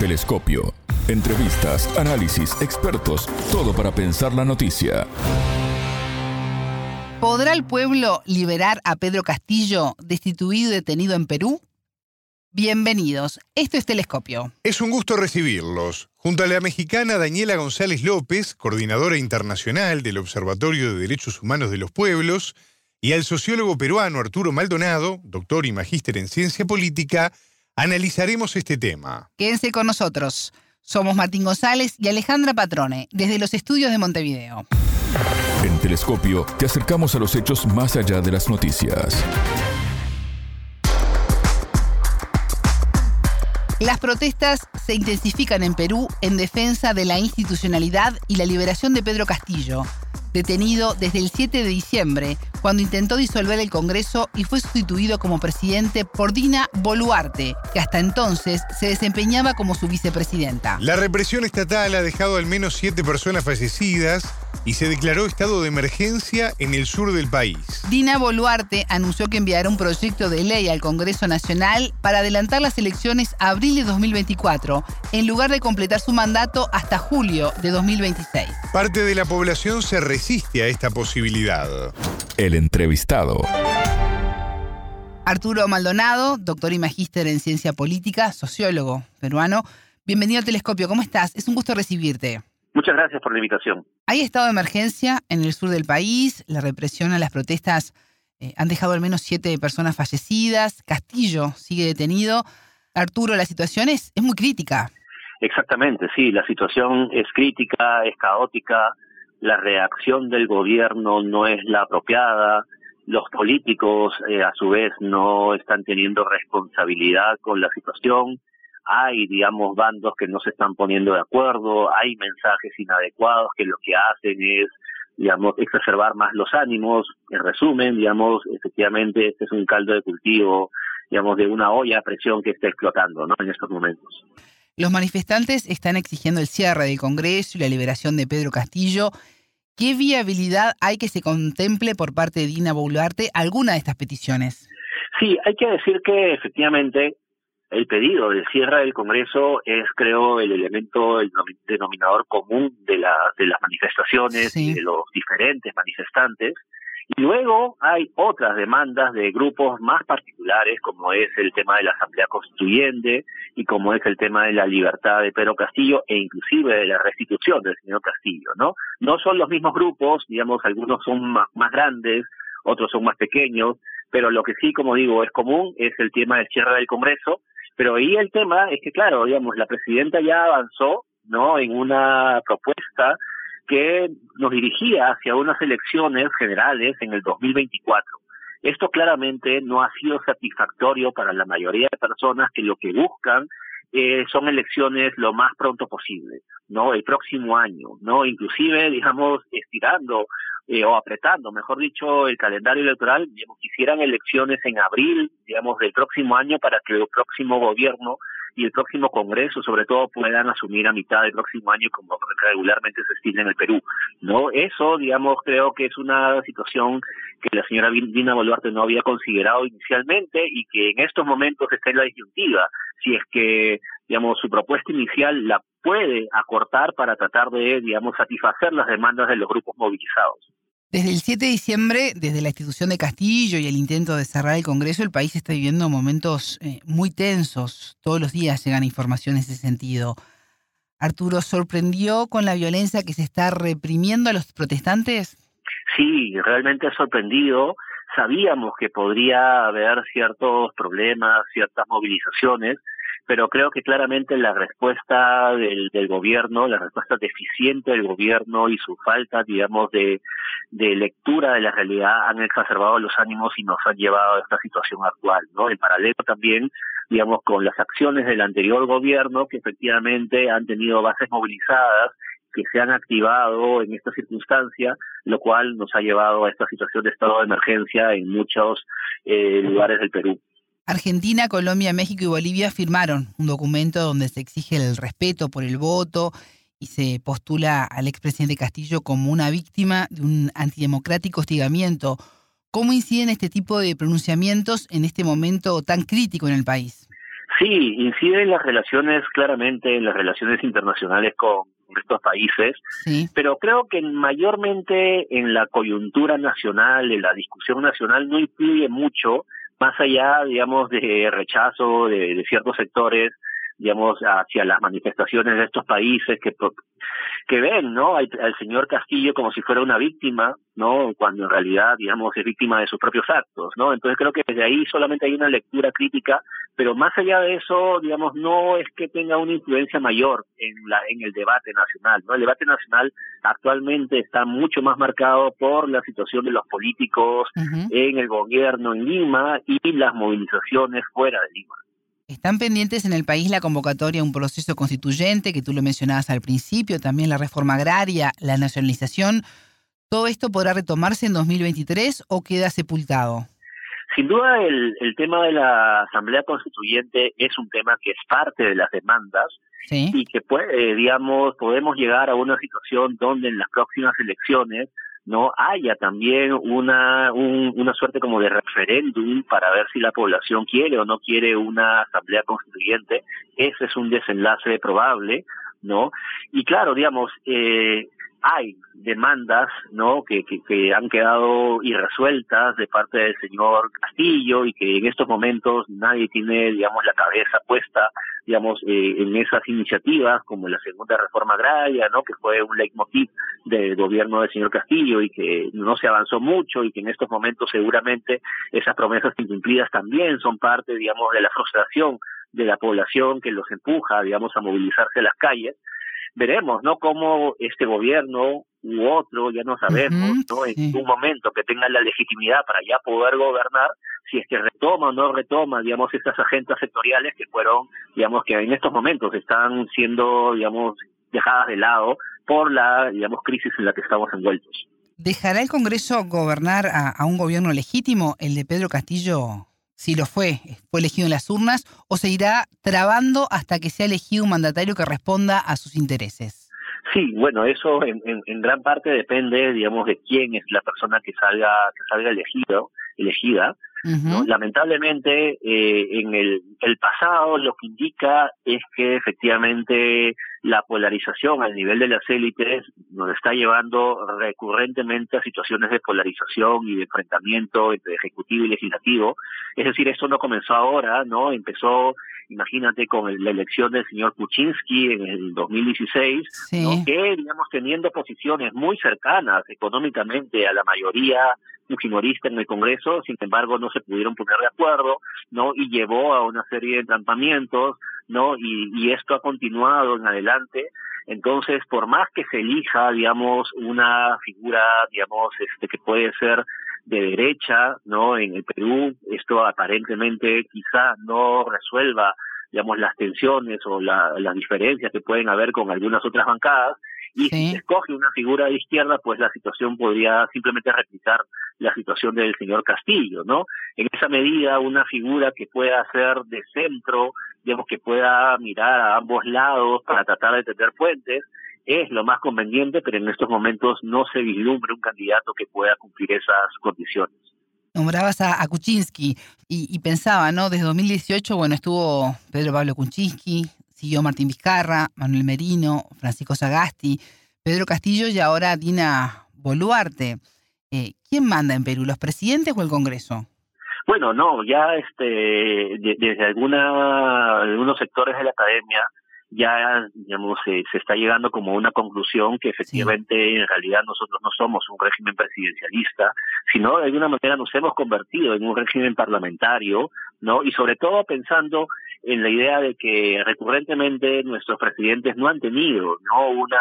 Telescopio. Entrevistas, análisis, expertos, todo para pensar la noticia. ¿Podrá el pueblo liberar a Pedro Castillo, destituido y detenido en Perú? Bienvenidos, esto es Telescopio. Es un gusto recibirlos. Junto a la mexicana Daniela González López, coordinadora internacional del Observatorio de Derechos Humanos de los Pueblos, y al sociólogo peruano Arturo Maldonado, doctor y magíster en ciencia política, analizaremos este tema. Quédense con nosotros. Somos Martín González y Alejandra Patrone, desde los estudios de Montevideo. En Telescopio te acercamos a los hechos más allá de las noticias. Las protestas se intensifican en Perú en defensa de la institucionalidad y la liberación de Pedro Castillo, detenido desde el 7 de diciembre, cuando intentó disolver el Congreso y fue sustituido como presidente por Dina Boluarte, que hasta entonces se desempeñaba como su vicepresidenta. La represión estatal ha dejado al menos siete personas fallecidas y se declaró estado de emergencia en el sur del país. Dina Boluarte anunció que enviará un proyecto de ley al Congreso Nacional para adelantar las elecciones a abril de 2024, en lugar de completar su mandato hasta julio de 2026. Parte de la población se resiste a esta posibilidad. El entrevistado. Arturo Maldonado, doctor y magíster en ciencia política, sociólogo peruano. Bienvenido al Telescopio, ¿cómo estás? Es un gusto recibirte. Muchas gracias por la invitación. Hay estado de emergencia en el sur del país, la represión a las protestas eh, han dejado al menos siete personas fallecidas, Castillo sigue detenido. Arturo, la situación es, es muy crítica. Exactamente, sí, la situación es crítica, es caótica, la reacción del gobierno no es la apropiada, los políticos eh, a su vez no están teniendo responsabilidad con la situación, hay, digamos, bandos que no se están poniendo de acuerdo, hay mensajes inadecuados que lo que hacen es, digamos, exacerbar más los ánimos. En resumen, digamos, efectivamente, este es un caldo de cultivo, digamos, de una olla a presión que está explotando, ¿no? En estos momentos. Los manifestantes están exigiendo el cierre del Congreso y la liberación de Pedro Castillo. ¿Qué viabilidad hay que se contemple por parte de Dina Boluarte alguna de estas peticiones? Sí, hay que decir que efectivamente el pedido de cierre del Congreso es, creo, el elemento, el denominador común de, la, de las manifestaciones y de los diferentes manifestantes. Y luego hay otras demandas de grupos más particulares, como es el tema de la Asamblea Constituyente y como es el tema de la libertad de Pedro Castillo e inclusive de la restitución del señor Castillo, ¿no? No son los mismos grupos, digamos, algunos son más, más grandes, otros son más pequeños, pero lo que sí, como digo, es común es el tema del cierre del Congreso pero ahí el tema es que, claro, digamos, la presidenta ya avanzó, ¿no? En una propuesta que nos dirigía hacia unas elecciones generales en el 2024. Esto claramente no ha sido satisfactorio para la mayoría de personas que lo que buscan eh, son elecciones lo más pronto posible, ¿no? El próximo año, ¿no? Inclusive, digamos, estirando eh, o apretando, mejor dicho, el calendario electoral, digamos, quisieran elecciones en abril, digamos, del próximo año para que el próximo gobierno y el próximo Congreso, sobre todo, puedan asumir a mitad del próximo año como regularmente se estima en el Perú. No, eso, digamos, creo que es una situación que la señora Dina Boluarte no había considerado inicialmente y que en estos momentos está en la disyuntiva. Si es que, digamos, su propuesta inicial la puede acortar para tratar de, digamos, satisfacer las demandas de los grupos movilizados. Desde el 7 de diciembre, desde la institución de Castillo y el intento de cerrar el Congreso, el país está viviendo momentos eh, muy tensos. Todos los días llegan informaciones en ese sentido. Arturo, ¿sorprendió con la violencia que se está reprimiendo a los protestantes? Sí, realmente ha sorprendido. Sabíamos que podría haber ciertos problemas, ciertas movilizaciones, pero creo que claramente la respuesta del, del, gobierno, la respuesta deficiente del gobierno y su falta, digamos, de, de lectura de la realidad han exacerbado los ánimos y nos han llevado a esta situación actual, ¿no? En paralelo también, digamos, con las acciones del anterior gobierno que efectivamente han tenido bases movilizadas que se han activado en esta circunstancia, lo cual nos ha llevado a esta situación de estado de emergencia en muchos eh, lugares del Perú. Argentina, Colombia, México y Bolivia firmaron un documento donde se exige el respeto por el voto y se postula al expresidente Castillo como una víctima de un antidemocrático hostigamiento. ¿Cómo inciden este tipo de pronunciamientos en este momento tan crítico en el país? Sí, incide en las relaciones, claramente en las relaciones internacionales con, estos países, pero creo que mayormente en la coyuntura nacional, en la discusión nacional, no influye mucho, más allá, digamos, de rechazo de ciertos sectores digamos, hacia las manifestaciones de estos países que, que ven, ¿no? Al, señor Castillo como si fuera una víctima, ¿no? Cuando en realidad, digamos, es víctima de sus propios actos, ¿no? Entonces creo que desde ahí solamente hay una lectura crítica, pero más allá de eso, digamos, no es que tenga una influencia mayor en la en el debate nacional, ¿no? El debate nacional actualmente está mucho más marcado por la situación de los políticos en el gobierno en Lima y las movilizaciones fuera de Lima. Están pendientes en el país la convocatoria a un proceso constituyente, que tú lo mencionabas al principio, también la reforma agraria, la nacionalización. ¿Todo esto podrá retomarse en 2023 o queda sepultado? Sin duda, el, tema de la Asamblea Constituyente es un tema que es parte de las demandas y que, puede, digamos, podemos llegar a una situación donde en las próximas elecciones no haya también una, una suerte como de referéndum para ver si la población quiere o no quiere una asamblea constituyente. Ese es un desenlace probable, ¿no? Y claro, digamos, eh, hay demandas no que, que, han quedado irresueltas de parte del señor Castillo y que en estos momentos nadie tiene digamos la cabeza puesta digamos eh, en esas iniciativas como la segunda reforma agraria no que fue un leitmotiv del gobierno del señor Castillo y que no se avanzó mucho y que en estos momentos seguramente esas promesas incumplidas también son parte digamos de la frustración de la población que los empuja digamos a movilizarse a las calles veremos, ¿no? Cómo este gobierno u otro, ya no sabemos, ¿no? En un momento que tenga la legitimidad para ya poder gobernar, si es que retoma o no retoma, digamos, estas agendas sectoriales que fueron, digamos, que en estos momentos están siendo, digamos, dejadas de lado por la, digamos, crisis en la que estamos envueltos. ¿Dejará el Congreso gobernar a un gobierno legítimo, el de Pedro Castillo, si lo fue, fue elegido en las urnas, o se irá trabando hasta que sea elegido un mandatario que responda a sus intereses? Sí, bueno, eso en, gran parte depende, digamos, de quién es la persona que salga, que salga elegido, elegida. Lamentablemente, eh, en el, el pasado lo que indica es que efectivamente la polarización al nivel de las élites nos está llevando recurrentemente a situaciones de polarización y de enfrentamiento entre ejecutivo y legislativo. Es decir, esto no comenzó ahora, ¿no? Empezó, imagínate, con la elección del señor Kuczynski en el 2016, que, digamos, teniendo posiciones muy cercanas económicamente a la mayoría fujimorista en el Congreso, sin embargo no se pudieron poner de acuerdo, ¿no? Y llevó a una serie de entrampamientos, ¿no? Y, y esto ha continuado en adelante. Entonces, por más que se elija, digamos, una figura, digamos, este que puede ser de derecha, ¿no? En el Perú, esto aparentemente quizá no resuelva, digamos, las tensiones o la, las diferencias que pueden haber con algunas otras bancadas, y si se escoge una figura de izquierda, pues la situación podría simplemente replicar la situación del señor Castillo, ¿no? En esa medida, una figura que pueda ser de centro, digamos que pueda mirar a ambos lados para tratar de tender puentes, es lo más conveniente, pero en estos momentos no se vislumbra un candidato que pueda cumplir esas condiciones. Nombrabas a, Kuczynski y, pensaba, ¿no? Desde 2018, bueno, estuvo Pedro Pablo Kuczynski, siguió Martín Vizcarra, Manuel Merino, Francisco Sagasti, Pedro Castillo y ahora Dina Boluarte. Eh, ¿Quién manda en Perú, los presidentes o el Congreso? Bueno, no, ya este, desde alguna, algunos sectores de la academia ya, digamos, se está llegando como una conclusión que efectivamente en realidad nosotros no somos un régimen presidencialista, sino de alguna manera nos hemos convertido en un régimen parlamentario, ¿no? Y sobre todo pensando en la idea de que recurrentemente nuestros presidentes no han tenido, ¿no? Una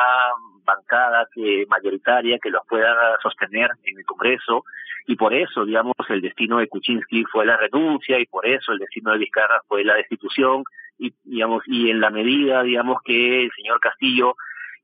bancada que mayoritaria que los pueda sostener en el Congreso. Y por eso, digamos, el destino de Kuczynski fue la renuncia y por eso el destino de Vizcarra fue la destitución. Y, digamos, y en la medida, digamos, que el señor Castillo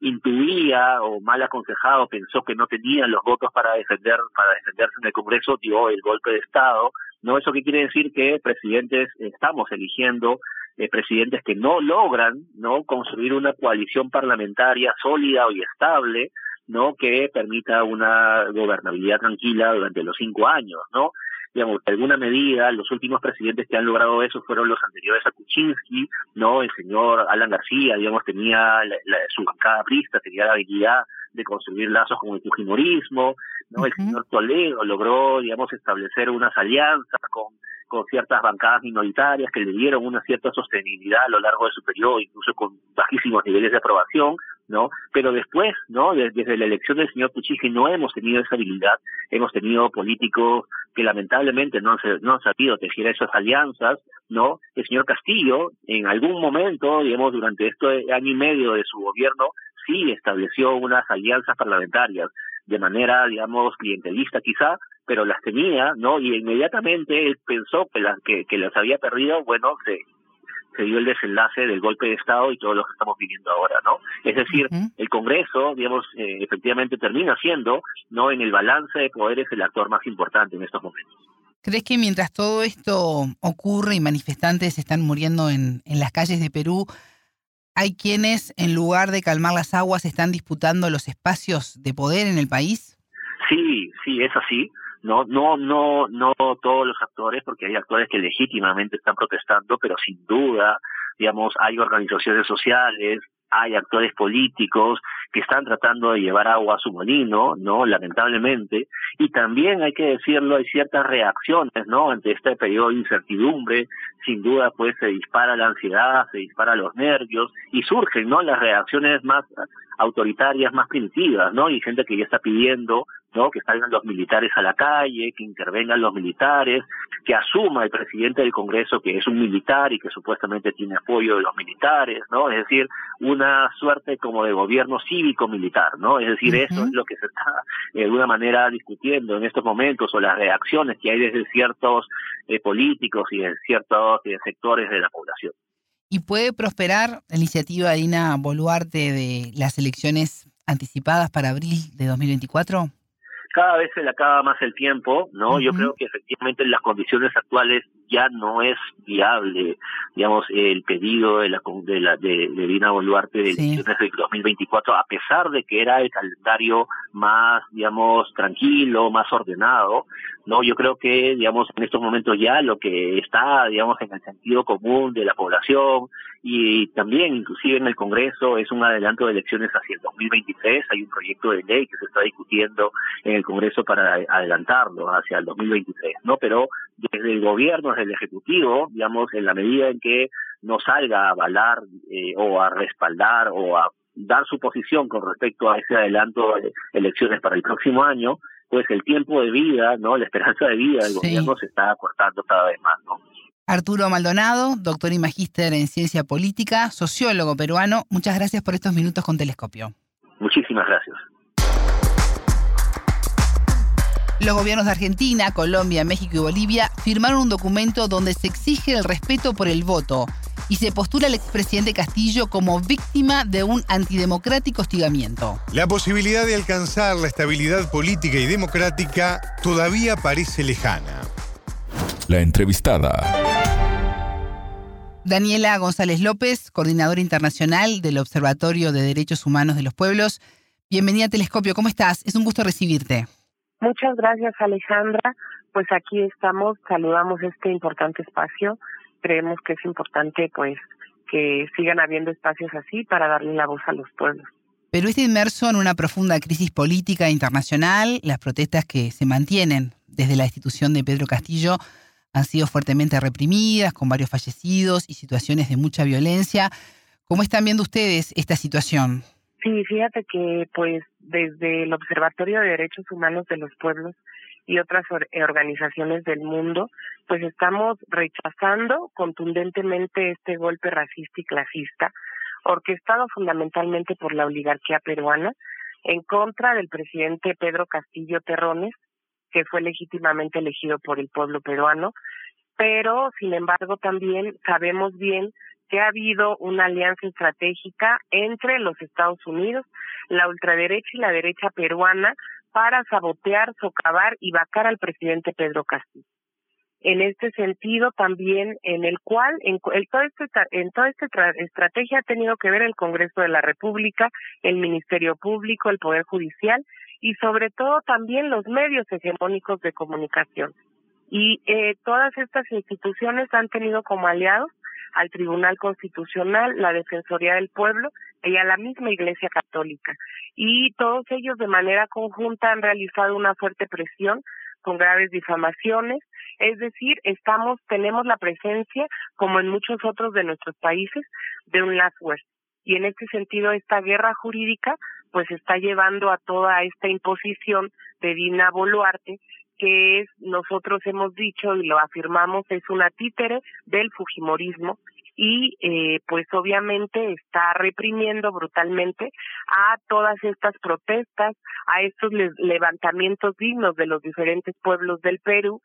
intuía o mal aconsejado pensó que no tenía los votos para defender para defenderse en el Congreso dio el golpe de estado. No eso qué quiere decir que presidentes estamos eligiendo eh, presidentes que no logran no construir una coalición parlamentaria sólida y estable no que permita una gobernabilidad tranquila durante los cinco años no digamos, de alguna medida, los últimos presidentes que han logrado eso fueron los anteriores a Kuczynski, ¿no? El señor Alan García, digamos, tenía su bancada prista, tenía la habilidad de construir lazos con el fujimorismo, ¿no? El señor Toledo logró, digamos, establecer unas alianzas con con ciertas bancadas minoritarias que le dieron una cierta sostenibilidad a lo largo de su periodo, incluso con bajísimos niveles de aprobación, ¿no? Pero después, ¿no? Desde, la elección del señor Puchigi no hemos tenido esa habilidad, hemos tenido políticos que lamentablemente no han, sabido tejer esas alianzas, ¿no? El señor Castillo, en algún momento, digamos, durante este año y medio de su gobierno, sí estableció unas alianzas parlamentarias de manera, digamos, clientelista quizá, pero las tenía, ¿no? Y inmediatamente él pensó que las, que, que las había perdido, bueno, se, se dio el desenlace del golpe de Estado y todo lo que estamos viviendo ahora, ¿no? Es decir, el Congreso, digamos, eh, efectivamente termina siendo, ¿no? En el balance de poderes el actor más importante en estos momentos. ¿Crees que mientras todo esto ocurre y manifestantes están muriendo en, en las calles de Perú, hay quienes, en lugar de calmar las aguas, están disputando los espacios de poder en el país? Sí, sí, es así no no no no todos los actores porque hay actores que legítimamente están protestando pero sin duda digamos hay organizaciones sociales hay actores políticos que están tratando de llevar agua a su molino, ¿no? Lamentablemente. Y también hay que decirlo, hay ciertas reacciones, ¿no? Ante este periodo de incertidumbre, sin duda, pues se dispara la ansiedad, se dispara los nervios y surgen, ¿no? Las reacciones más autoritarias, más primitivas, ¿no? Y gente que ya está pidiendo ¿no? Que salgan los militares a la calle, que intervengan los militares, que asuma el presidente del Congreso que es un militar y que supuestamente tiene apoyo de los militares, ¿no? Es decir, una suerte como de gobierno cívico-militar, ¿no? Es decir, eso es lo que se está de alguna manera discutiendo en estos momentos o las reacciones que hay desde ciertos eh, políticos y de ciertos eh, sectores de la población. ¿Y puede prosperar la iniciativa de Ina Boluarte de las elecciones anticipadas para abril de 2024? Cada vez se le acaba más el tiempo, ¿no? Yo creo que efectivamente en las condiciones actuales ya no es viable, digamos, el pedido de la de la de, Dina Boluarte de del 2024, a pesar de que era el calendario más, digamos, tranquilo, más ordenado, no, yo creo que, digamos, en estos momentos ya lo que está, digamos, en el sentido común de la población y también, inclusive en el Congreso, es un adelanto de elecciones hacia el 2023. Hay un proyecto de ley que se está discutiendo en el Congreso para adelantarlo hacia el 2023, ¿no? Pero desde el gobierno, desde el Ejecutivo, digamos, en la medida en que no salga a avalar eh, o a respaldar o a dar su posición con respecto a ese adelanto de elecciones para el próximo año, pues el tiempo de vida, ¿no? La esperanza de vida del gobierno se está acortando cada vez más, ¿no? Arturo Maldonado, doctor y magíster en ciencia política, sociólogo peruano, muchas gracias por estos minutos con Telescopio. Muchísimas gracias. Los gobiernos de Argentina, Colombia, México y Bolivia firmaron un documento donde se exige el respeto por el voto y se postula al expresidente Castillo como víctima de un antidemocrático hostigamiento. La posibilidad de alcanzar la estabilidad política y democrática todavía parece lejana. La entrevistada. Daniela González López, coordinadora internacional del Observatorio de Derechos Humanos de los Pueblos. Bienvenida a Telescopio, ¿cómo estás? Es un gusto recibirte. Muchas gracias, Alejandra. Pues aquí estamos, saludamos este importante espacio creemos que es importante pues que sigan habiendo espacios así para darle la voz a los pueblos. Perú está inmerso en una profunda crisis política internacional. Las protestas que se mantienen desde la institución de Pedro Castillo han sido fuertemente reprimidas, con varios fallecidos y situaciones de mucha violencia. ¿Cómo están viendo ustedes esta situación? Sí, fíjate que pues desde el Observatorio de Derechos Humanos de los Pueblos y otras eh, organizaciones del mundo, pues estamos rechazando contundentemente este golpe racista y clasista, orquestado fundamentalmente por la oligarquía peruana, en contra del presidente Pedro Castillo Terrones, que fue legítimamente elegido por el pueblo peruano, pero sin embargo también sabemos bien que ha habido una alianza estratégica entre los Estados Unidos, la ultraderecha y la derecha peruana para sabotear, socavar y vacar al presidente Pedro Castillo. En este sentido, también en el cual, en, todo este, en toda esta estrategia ha tenido que ver el Congreso de la República, el Ministerio Público, el Poder Judicial y sobre todo también los medios hegemónicos de comunicación. Y eh, todas estas instituciones han tenido como aliados al Tribunal Constitucional, la Defensoría del Pueblo y a la misma Iglesia Católica. Y todos ellos de manera conjunta han realizado una fuerte presión con graves difamaciones, es decir, estamos tenemos la presencia como en muchos otros de nuestros países de un last Y en este sentido esta guerra jurídica pues está llevando a toda esta imposición de Dina Boluarte que es, nosotros hemos dicho y lo afirmamos, es una títere del Fujimorismo y eh, pues obviamente está reprimiendo brutalmente a todas estas protestas, a estos levantamientos dignos de los diferentes pueblos del Perú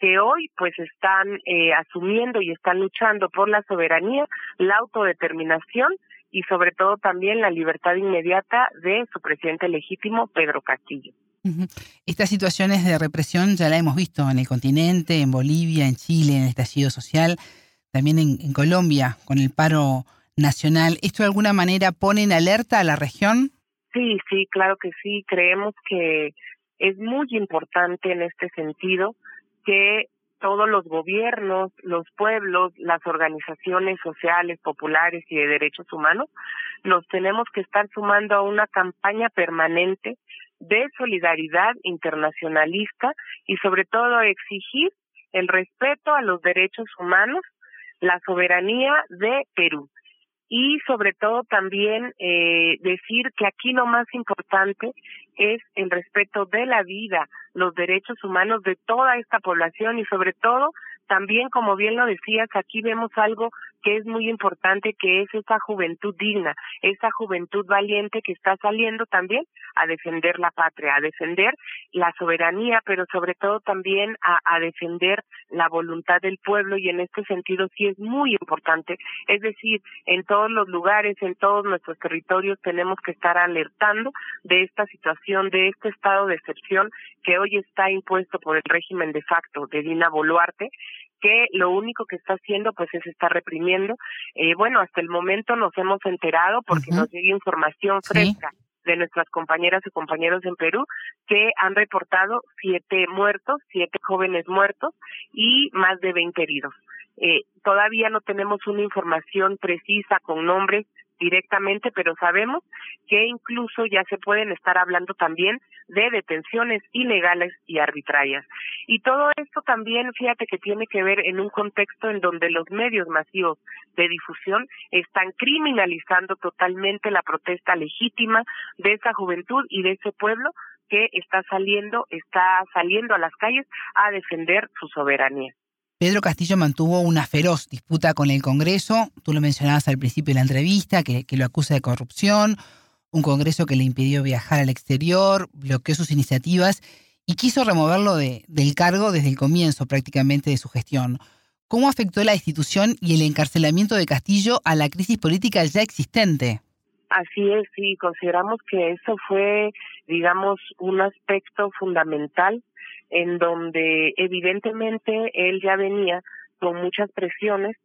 que hoy pues están eh, asumiendo y están luchando por la soberanía, la autodeterminación y sobre todo también la libertad inmediata de su presidente legítimo Pedro Castillo. Estas situaciones de represión ya la hemos visto en el continente, en Bolivia, en Chile, en el estallido social, también en, Colombia, con el paro nacional. ¿Esto de alguna manera pone en alerta a la región? Sí, sí, claro que sí. Creemos que es muy importante en este sentido que todos los gobiernos, los pueblos, las organizaciones sociales, populares y de derechos humanos, nos tenemos que estar sumando a una campaña permanente de solidaridad internacionalista y sobre todo exigir el respeto a los derechos humanos, la soberanía de Perú. Y sobre todo también eh, decir que aquí lo más importante es el respeto de la vida, los derechos humanos de toda esta población y sobre todo también, como bien lo decías, aquí vemos algo que es muy importante, que es esa juventud digna, esa juventud valiente que está saliendo también a defender la patria, a defender la soberanía, pero sobre todo también a, a defender la voluntad del pueblo y en este sentido sí es muy importante. Es decir, en todos los lugares, en todos nuestros territorios tenemos que estar alertando de esta situación, de este estado de excepción que hoy está impuesto por el régimen de facto de Dina Boluarte que lo único que está haciendo pues es estar reprimiendo. Eh, bueno, hasta el momento nos hemos enterado porque nos llega información fresca. De nuestras compañeras y compañeros en Perú que han reportado siete muertos, siete jóvenes muertos y más de veinte heridos. Eh, todavía no tenemos una información precisa con nombres directamente, pero sabemos que incluso ya se pueden estar hablando también de detenciones ilegales y arbitrarias. Y todo esto también, fíjate que tiene que ver en un contexto en donde los medios masivos de difusión están criminalizando totalmente la protesta legítima de esa juventud y de ese pueblo que está saliendo, está saliendo a las calles a defender su soberanía. Pedro Castillo mantuvo una feroz disputa con el Congreso, tú lo mencionabas al principio de la entrevista, que, lo acusa de corrupción, un Congreso que le impidió viajar al exterior, bloqueó sus iniciativas y quiso removerlo de, del cargo desde el comienzo prácticamente de su gestión. ¿Cómo afectó la institución y el encarcelamiento de Castillo a la crisis política ya existente? Así es, sí, consideramos que eso fue, digamos, un aspecto fundamental en donde evidentemente él ya venía con muchas presiones,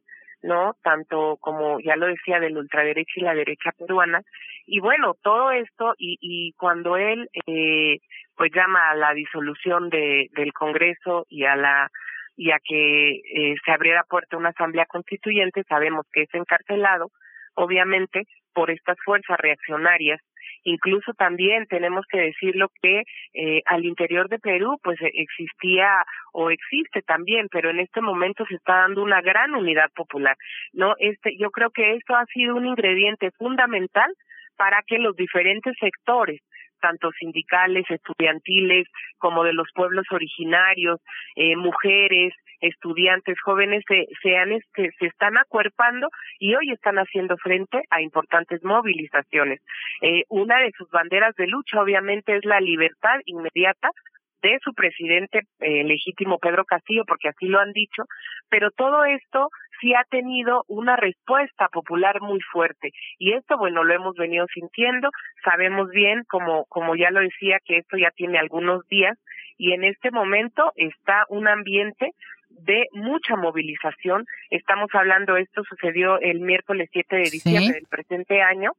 ¿no? Tanto como ya lo decía de la ultraderecha y la derecha peruana. Y bueno, todo esto y, y cuando él eh, pues llama a la disolución de, del Congreso y a la y a que eh, se abriera puerta una asamblea constituyente, sabemos que es encarcelado, obviamente, por estas fuerzas reaccionarias Incluso también tenemos que decirlo que eh, al interior de Perú pues e, existía o existe también, pero en este momento se está dando una gran unidad popular. No, este yo creo que esto ha sido un ingrediente fundamental para que los diferentes sectores tanto sindicales, estudiantiles, como de los pueblos originarios, eh, mujeres, estudiantes jóvenes se, se, este, se están acuerpando y hoy están haciendo frente a importantes movilizaciones. Eh, una de sus banderas de lucha obviamente es la libertad inmediata de su presidente eh, legítimo Pedro Castillo, porque así lo han dicho, pero todo esto sí ha tenido una respuesta popular muy fuerte. Y esto bueno lo hemos venido sintiendo. Sabemos bien como como ya lo decía que esto ya tiene algunos días y en este momento está un ambiente de mucha movilización. Estamos hablando, esto sucedió el miércoles 7 de diciembre del presente año,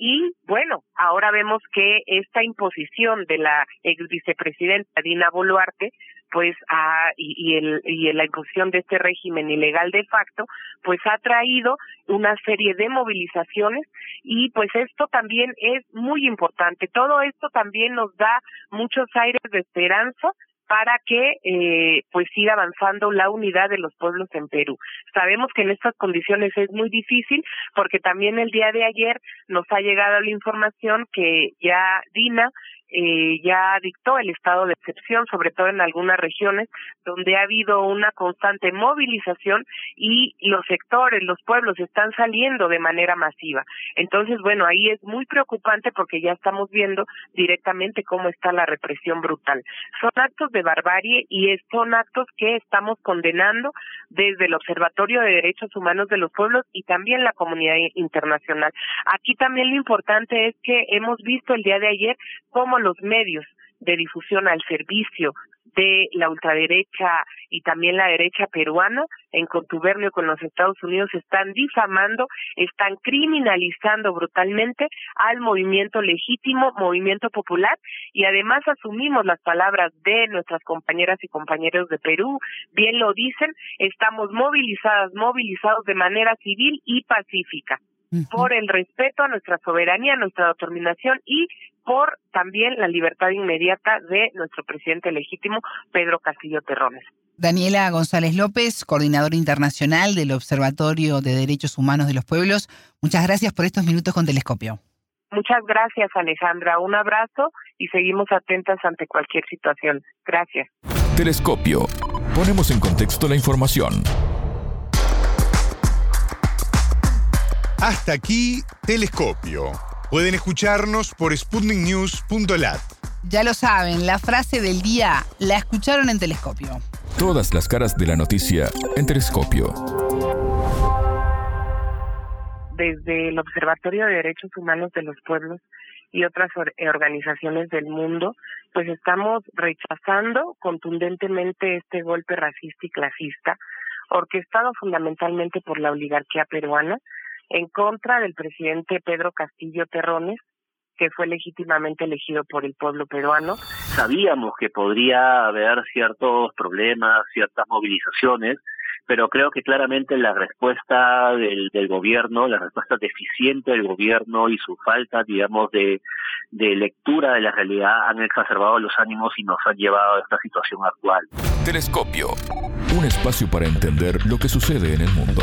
y bueno, ahora vemos que esta imposición de la ex vicepresidenta Dina Boluarte pues a, y, y, el, y la imposición de este régimen ilegal de facto, pues ha traído una serie de movilizaciones y pues esto también es muy importante. Todo esto también nos da muchos aires de esperanza para que eh, pues siga avanzando la unidad de los pueblos en Perú. Sabemos que en estas condiciones es muy difícil porque también el día de ayer nos ha llegado la información que ya Dina eh, ya dictó el estado de excepción, sobre todo en algunas regiones donde ha habido una constante movilización y los sectores, los pueblos están saliendo de manera masiva. Entonces, bueno, ahí es muy preocupante porque ya estamos viendo directamente cómo está la represión brutal. Son actos de barbarie y son actos que estamos condenando desde el Observatorio de Derechos Humanos de los Pueblos y también la comunidad internacional. Aquí también lo importante es que hemos visto el día de ayer cómo los medios de difusión al servicio de la ultraderecha y también la derecha peruana en contubernio con los Estados Unidos están difamando, están criminalizando brutalmente al movimiento legítimo, movimiento popular y además asumimos las palabras de nuestras compañeras y compañeros de Perú, bien lo dicen, estamos movilizadas, movilizados de manera civil y pacífica. Por el respeto a nuestra soberanía, a nuestra determinación y por también la libertad inmediata de nuestro presidente legítimo, Pedro Castillo Terrones. Daniela González López, coordinadora internacional del Observatorio de Derechos Humanos de los Pueblos, muchas gracias por estos minutos con Telescopio. Muchas gracias, Alejandra. Un abrazo y seguimos atentas ante cualquier situación. Gracias. Telescopio. Ponemos en contexto la información. Hasta aquí, Telescopio. Pueden escucharnos por sputniknews.lat. Ya lo saben, la frase del día la escucharon en Telescopio. Todas las caras de la noticia en Telescopio. Desde el Observatorio de Derechos Humanos de los Pueblos y otras organizaciones del mundo, pues estamos rechazando contundentemente este golpe racista y clasista, orquestado fundamentalmente por la oligarquía peruana, en contra del presidente Pedro Castillo Terrones, que fue legítimamente elegido por el pueblo peruano. Sabíamos que podría haber ciertos problemas, ciertas movilizaciones, pero creo que claramente la respuesta del, del gobierno, la respuesta deficiente del gobierno y su falta, digamos, de, de lectura de la realidad han exacerbado los ánimos y nos han llevado a esta situación actual. Telescopio, un espacio para entender lo que sucede en el mundo.